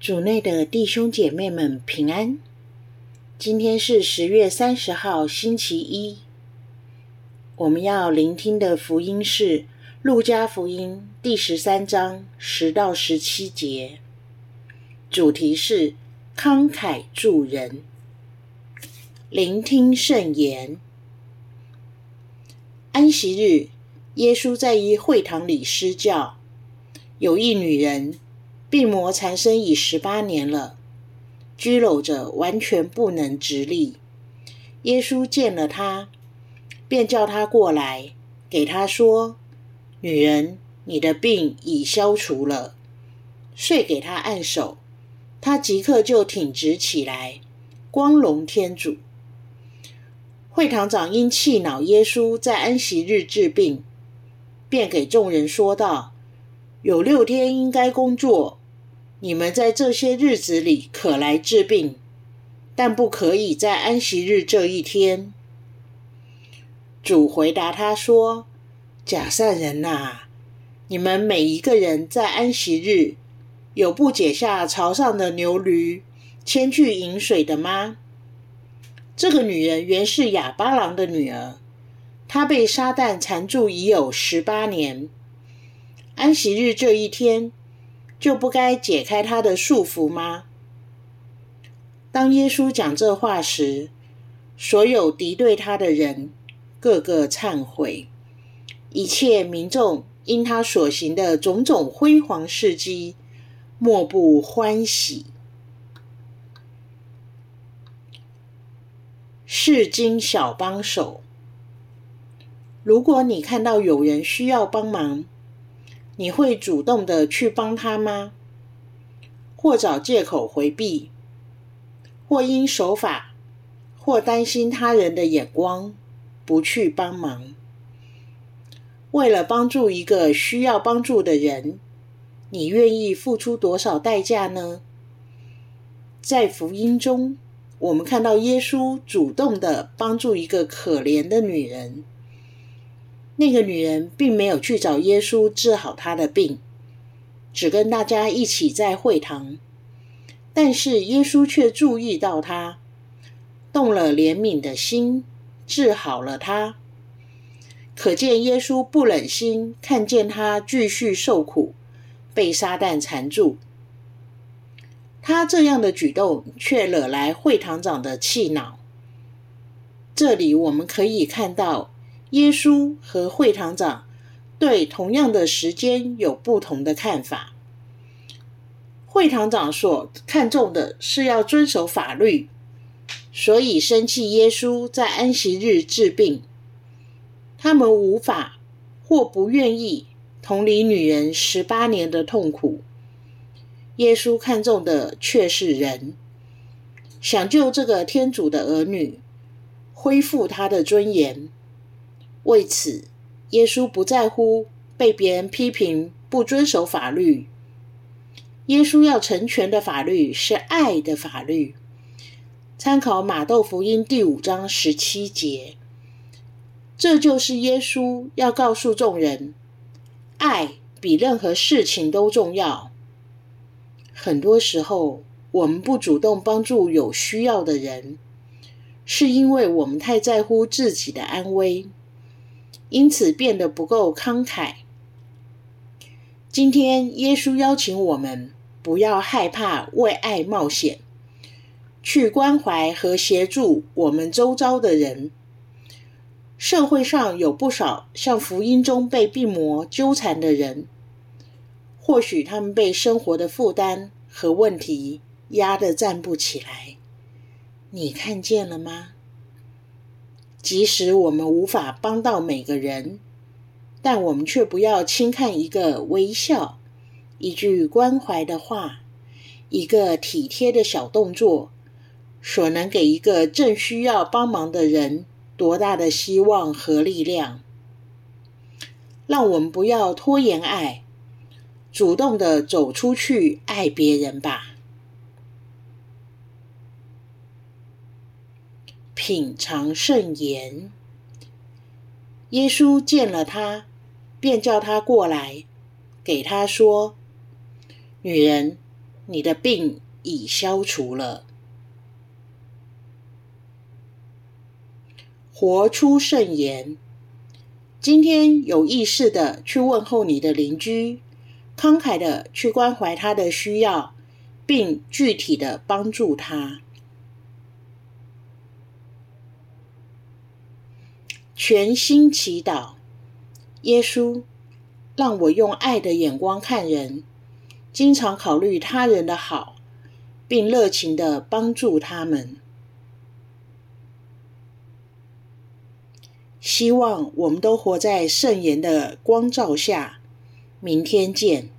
主内的弟兄姐妹们平安。今天是十月三十号，星期一。我们要聆听的福音是《路加福音》第十三章十到十七节，主题是慷慨助人。聆听圣言。安息日，耶稣在一会堂里施教，有一女人。病魔缠身已十八年了，伫僂着，完全不能直立。耶稣见了他，便叫他过来，给他说：“女人，你的病已消除了。”遂给他按手，他即刻就挺直起来，光荣天主。会堂长因气恼耶稣在安息日治病，便给众人说道：“有六天应该工作。”你们在这些日子里可来治病，但不可以在安息日这一天。主回答他说：“假善人呐，你们每一个人在安息日有不解下槽上的牛驴，牵去饮水的吗？”这个女人原是哑巴郎的女儿，她被撒旦缠住已有十八年。安息日这一天，就不该解开他的束缚吗？当耶稣讲这话时，所有敌对他的人个个忏悔，一切民众因他所行的种种辉煌事迹，莫不欢喜。释经小帮手，如果你看到有人需要帮忙，你会主动的去帮他吗？或找借口回避，或因守法，或担心他人的眼光，不去帮忙？为了帮助一个需要帮助的人，你愿意付出多少代价呢？在福音中，我们看到耶稣主动的帮助一个可怜的女人。那个女人并没有去找耶稣治好她的病，只跟大家一起在会堂。但是耶稣却注意到她，动了怜悯的心，治好了她。可见耶稣不忍心看见她继续受苦，被撒旦缠住。他这样的举动却惹来会堂长的气恼。这里我们可以看到。耶稣和会堂长对同样的时间有不同的看法。会堂长所看重的是要遵守法律，所以生气耶稣在安息日治病。他们无法或不愿意同理女人十八年的痛苦。耶稣看重的却是人，想救这个天主的儿女，恢复他的尊严。为此，耶稣不在乎被别人批评不遵守法律。耶稣要成全的法律是爱的法律。参考马窦福音第五章十七节，这就是耶稣要告诉众人：爱比任何事情都重要。很多时候，我们不主动帮助有需要的人，是因为我们太在乎自己的安危。因此变得不够慷慨。今天，耶稣邀请我们不要害怕为爱冒险，去关怀和协助我们周遭的人。社会上有不少像福音中被病魔纠缠的人，或许他们被生活的负担和问题压得站不起来。你看见了吗？即使我们无法帮到每个人，但我们却不要轻看一个微笑、一句关怀的话、一个体贴的小动作，所能给一个正需要帮忙的人多大的希望和力量。让我们不要拖延爱，主动的走出去爱别人吧。品尝圣言。耶稣见了他，便叫他过来，给他说：“女人，你的病已消除了。活出圣言。今天有意识地去问候你的邻居，慷慨地去关怀他的需要，并具体地帮助他。全心祈祷，耶稣，让我用爱的眼光看人，经常考虑他人的好，并热情的帮助他们。希望我们都活在圣言的光照下。明天见。